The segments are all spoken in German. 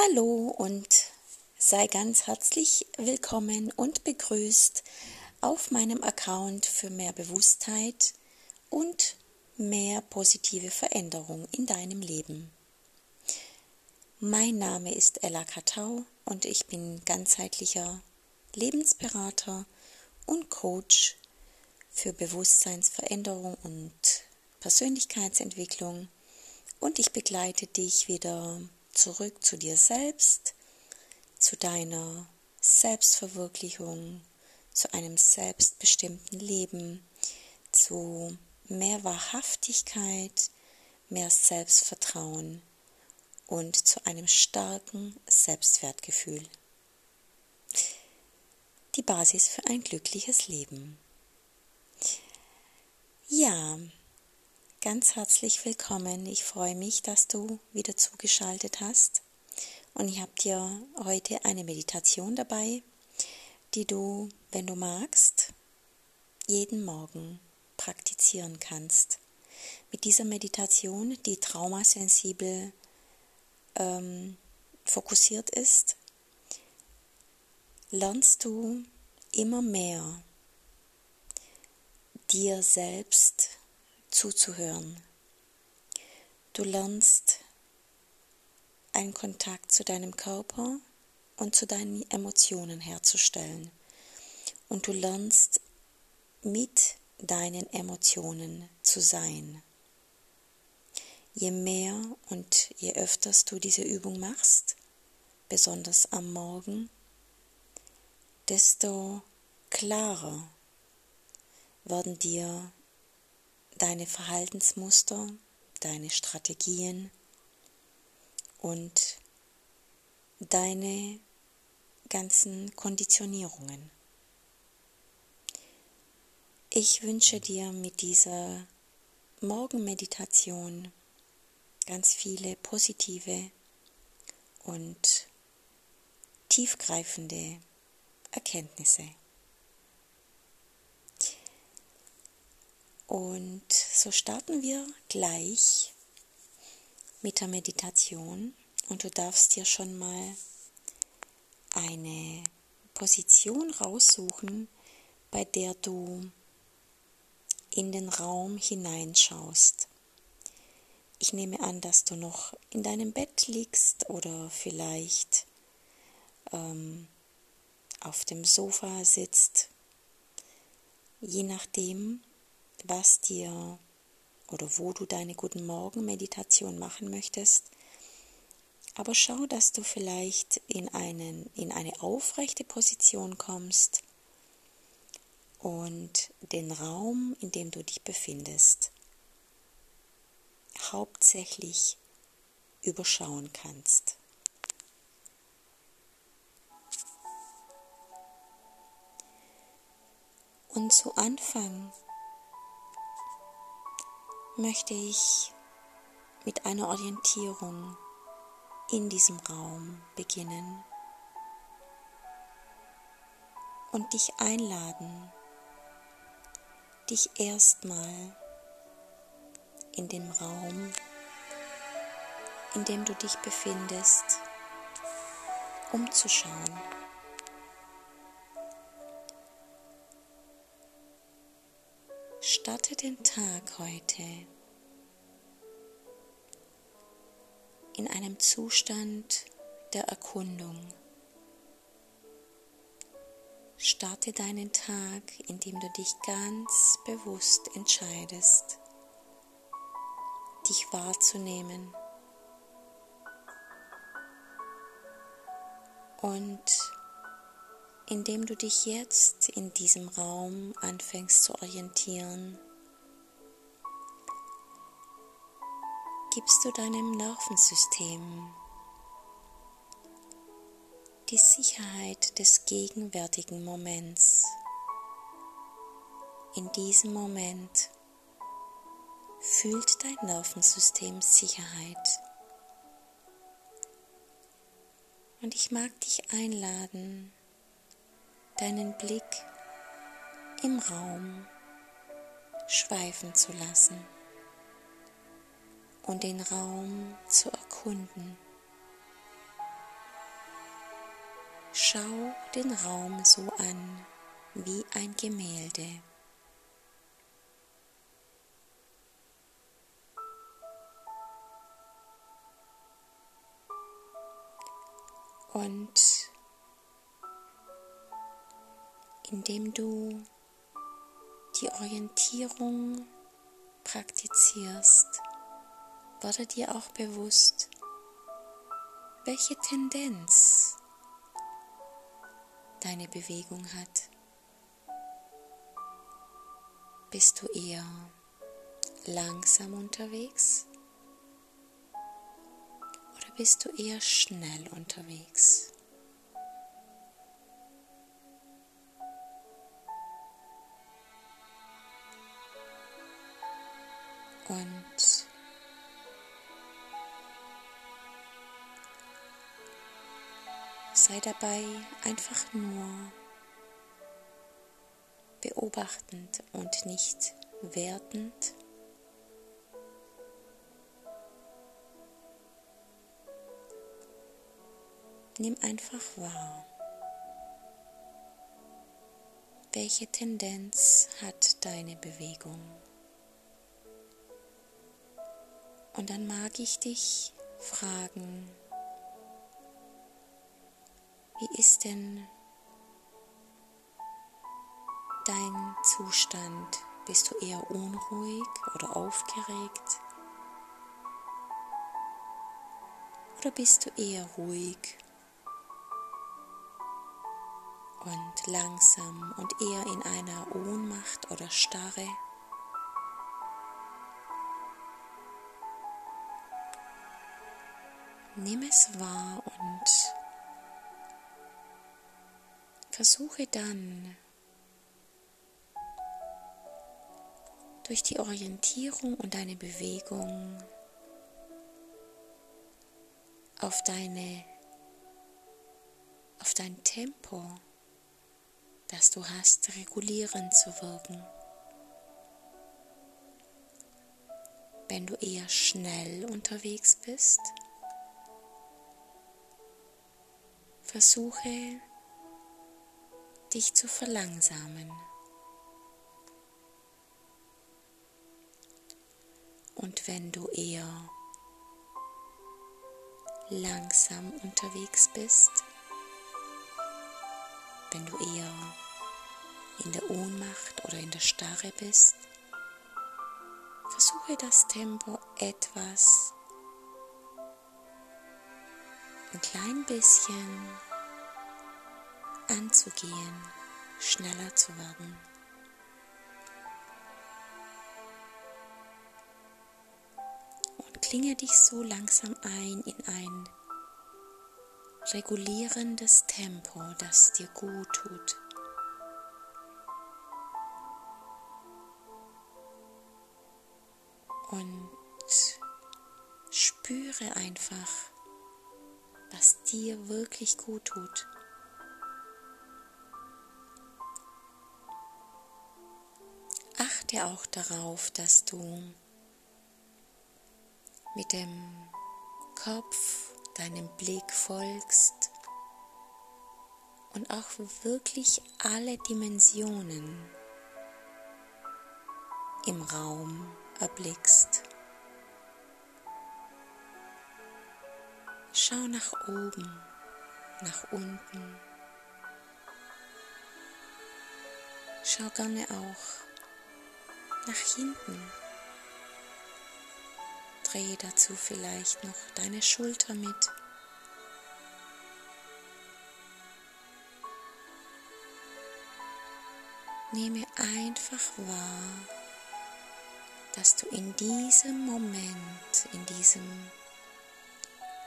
Hallo und sei ganz herzlich willkommen und begrüßt auf meinem Account für mehr Bewusstheit und mehr positive Veränderung in deinem Leben. Mein Name ist Ella Katau und ich bin ganzheitlicher Lebensberater und Coach für Bewusstseinsveränderung und Persönlichkeitsentwicklung und ich begleite dich wieder zurück zu dir selbst, zu deiner Selbstverwirklichung, zu einem selbstbestimmten Leben, zu mehr Wahrhaftigkeit, mehr Selbstvertrauen und zu einem starken Selbstwertgefühl. Die Basis für ein glückliches Leben. Ja, ganz herzlich willkommen. Ich freue mich, dass du wieder zugeschaltet hast. Und ich habe dir heute eine Meditation dabei, die du, wenn du magst, jeden Morgen praktizieren kannst. Mit dieser Meditation, die traumasensibel ähm, fokussiert ist, lernst du immer mehr dir selbst zuzuhören. Du lernst einen Kontakt zu deinem Körper und zu deinen Emotionen herzustellen. Und du lernst mit deinen Emotionen zu sein. Je mehr und je öfters du diese Übung machst, besonders am Morgen, desto klarer werden dir deine Verhaltensmuster, deine Strategien und deine ganzen Konditionierungen. Ich wünsche dir mit dieser Morgenmeditation ganz viele positive und tiefgreifende Erkenntnisse. Und so starten wir gleich mit der Meditation und du darfst dir schon mal eine Position raussuchen, bei der du in den Raum hineinschaust. Ich nehme an, dass du noch in deinem Bett liegst oder vielleicht ähm, auf dem Sofa sitzt, je nachdem, was dir oder wo du deine Guten Morgen Meditation machen möchtest. Aber schau, dass du vielleicht in, einen, in eine aufrechte Position kommst und den Raum, in dem du dich befindest, hauptsächlich überschauen kannst. Und zu Anfang möchte ich mit einer Orientierung in diesem Raum beginnen und dich einladen, dich erstmal in dem Raum, in dem du dich befindest, umzuschauen. Starte den Tag heute in einem Zustand der Erkundung. Starte deinen Tag, indem du dich ganz bewusst entscheidest, dich wahrzunehmen und indem du dich jetzt in diesem Raum anfängst zu orientieren, gibst du deinem Nervensystem die Sicherheit des gegenwärtigen Moments. In diesem Moment fühlt dein Nervensystem Sicherheit. Und ich mag dich einladen, deinen Blick im Raum schweifen zu lassen und den Raum zu erkunden. schau den Raum so an wie ein Gemälde. Und indem du die Orientierung praktizierst, wurde dir auch bewusst, welche Tendenz deine Bewegung hat. Bist du eher langsam unterwegs oder bist du eher schnell unterwegs? Und sei dabei einfach nur beobachtend und nicht wertend. Nimm einfach wahr, welche Tendenz hat deine Bewegung. Und dann mag ich dich fragen, wie ist denn dein Zustand? Bist du eher unruhig oder aufgeregt? Oder bist du eher ruhig und langsam und eher in einer Ohnmacht oder Starre? Nimm es wahr und versuche dann durch die Orientierung und deine Bewegung auf deine auf dein Tempo, das du hast, regulierend zu wirken. Wenn du eher schnell unterwegs bist, Versuche dich zu verlangsamen. Und wenn du eher langsam unterwegs bist, wenn du eher in der Ohnmacht oder in der Starre bist, versuche das Tempo etwas ein klein bisschen anzugehen, schneller zu werden. Und klinge dich so langsam ein in ein regulierendes Tempo, das dir gut tut. Und spüre einfach, was dir wirklich gut tut. Achte auch darauf, dass du mit dem Kopf deinem Blick folgst und auch wirklich alle Dimensionen im Raum erblickst. Schau nach oben, nach unten. Schau gerne auch nach hinten. Drehe dazu vielleicht noch deine Schulter mit. Nehme einfach wahr, dass du in diesem Moment, in diesem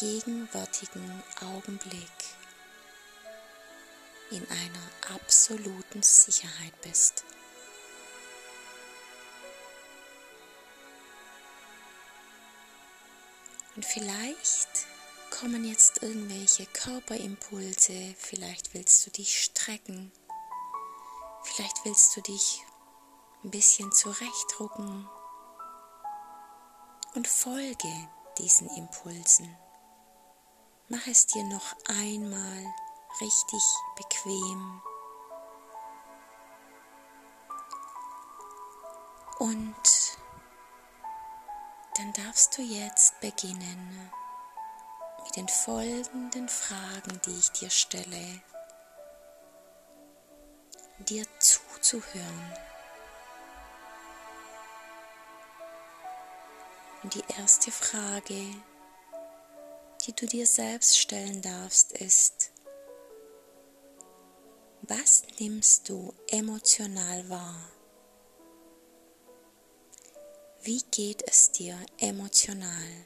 gegenwärtigen Augenblick in einer absoluten Sicherheit bist. Und vielleicht kommen jetzt irgendwelche Körperimpulse, vielleicht willst du dich strecken, vielleicht willst du dich ein bisschen zurechtrucken und folge diesen Impulsen. Mach es dir noch einmal richtig bequem. Und dann darfst du jetzt beginnen mit den folgenden Fragen, die ich dir stelle, dir zuzuhören. Und die erste Frage, die du dir selbst stellen darfst, ist, was nimmst du emotional wahr? Wie geht es dir emotional?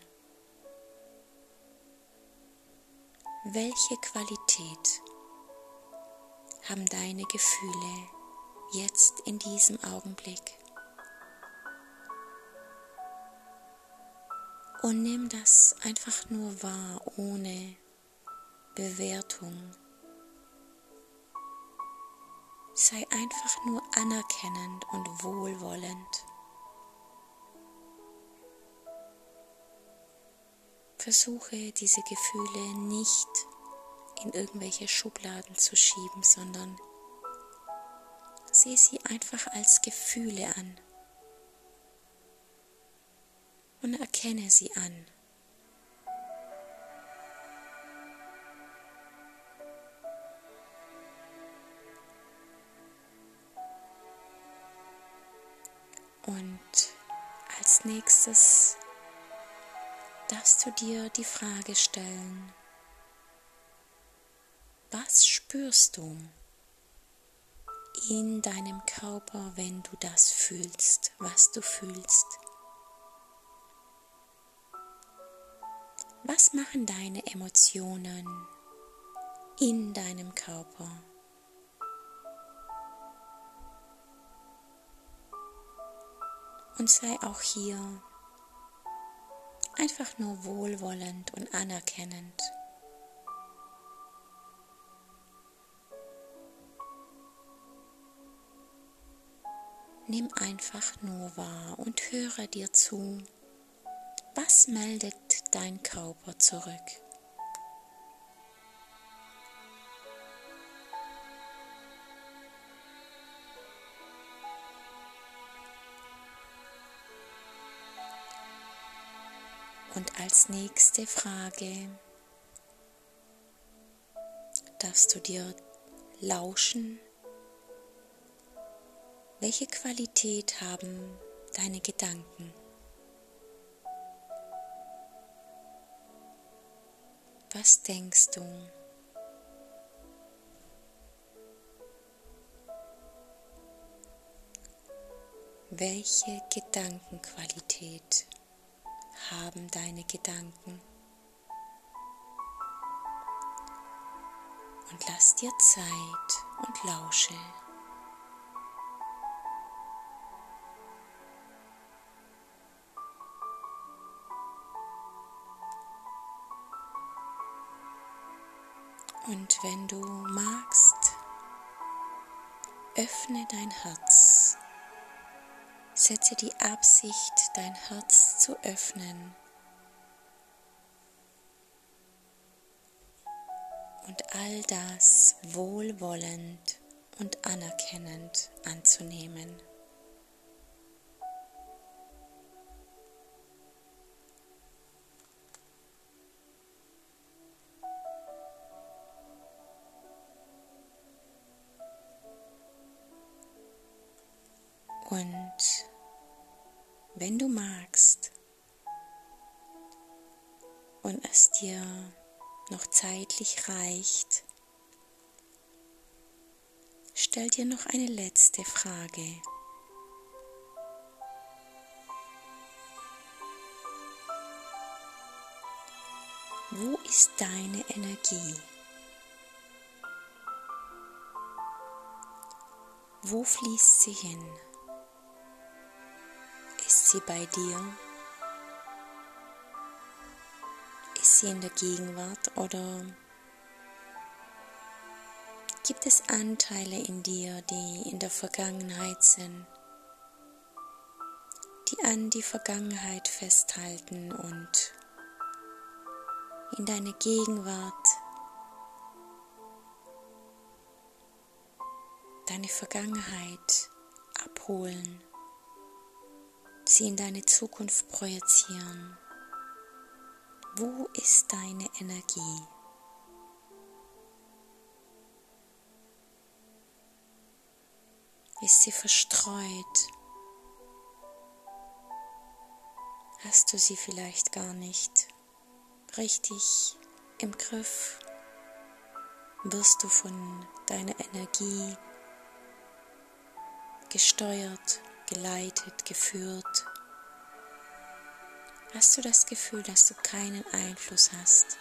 Welche Qualität haben deine Gefühle jetzt in diesem Augenblick? Und nimm das einfach nur wahr, ohne Bewertung. Sei einfach nur anerkennend und wohlwollend. Versuche diese Gefühle nicht in irgendwelche Schubladen zu schieben, sondern sehe sie einfach als Gefühle an. Und erkenne sie an. Und als nächstes darfst du dir die Frage stellen, was spürst du in deinem Körper, wenn du das fühlst, was du fühlst? Was machen deine Emotionen in deinem Körper? Und sei auch hier einfach nur wohlwollend und anerkennend. Nimm einfach nur wahr und höre dir zu. Was meldet dein Körper zurück? Und als nächste Frage darfst du dir lauschen, welche Qualität haben deine Gedanken? Was denkst du? Welche Gedankenqualität haben deine Gedanken? Und lass dir Zeit und lausche. Und wenn du magst, öffne dein Herz. Setze die Absicht, dein Herz zu öffnen. Und all das wohlwollend und anerkennend anzunehmen. Und wenn du magst und es dir noch zeitlich reicht, stell dir noch eine letzte Frage. Wo ist deine Energie? Wo fließt sie hin? Sie bei dir? Ist sie in der Gegenwart oder gibt es Anteile in dir, die in der Vergangenheit sind, die an die Vergangenheit festhalten und in deine Gegenwart deine Vergangenheit abholen, sie in deine Zukunft projizieren. Wo ist deine Energie? Ist sie verstreut? Hast du sie vielleicht gar nicht richtig im Griff? Wirst du von deiner Energie gesteuert, geleitet, geführt? Hast du das Gefühl, dass du keinen Einfluss hast?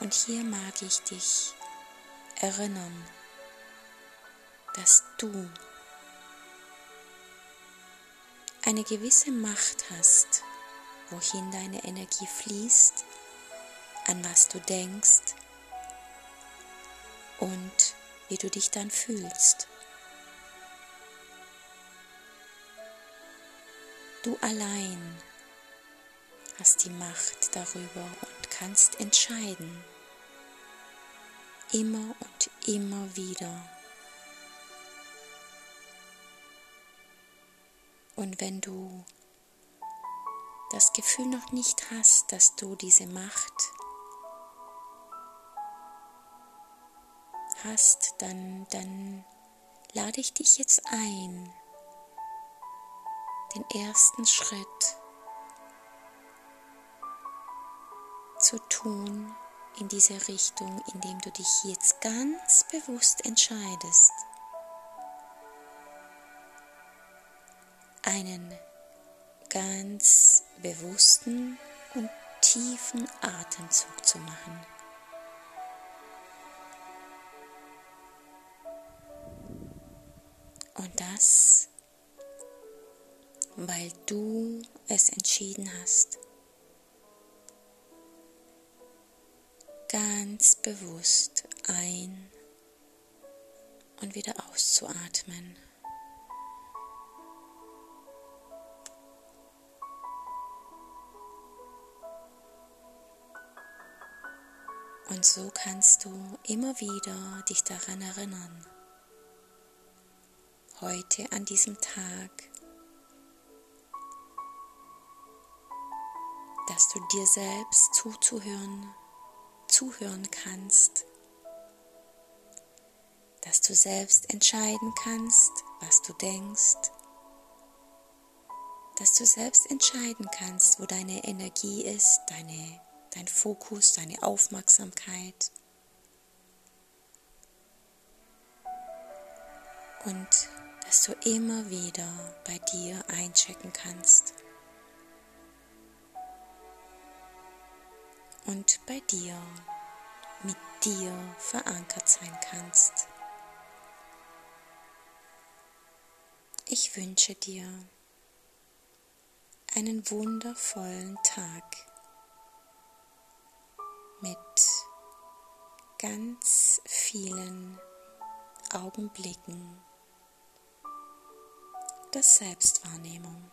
Und hier mag ich dich erinnern, dass du eine gewisse Macht hast, wohin deine Energie fließt, an was du denkst und wie du dich dann fühlst. Du allein hast die Macht darüber und kannst entscheiden, immer und immer wieder. Und wenn du das Gefühl noch nicht hast, dass du diese Macht hast, dann, dann lade ich dich jetzt ein, den ersten Schritt zu tun in diese Richtung, indem du dich jetzt ganz bewusst entscheidest, einen ganz bewussten und tiefen Atemzug zu machen. Und das weil du es entschieden hast, ganz bewusst ein und wieder auszuatmen. Und so kannst du immer wieder dich daran erinnern, heute an diesem Tag dass du dir selbst zuzuhören, zuhören kannst, dass du selbst entscheiden kannst, was du denkst, dass du selbst entscheiden kannst, wo deine Energie ist, deine, dein Fokus, deine Aufmerksamkeit. Und dass du immer wieder bei dir einchecken kannst. und bei dir, mit dir verankert sein kannst. Ich wünsche dir einen wundervollen Tag mit ganz vielen Augenblicken der Selbstwahrnehmung.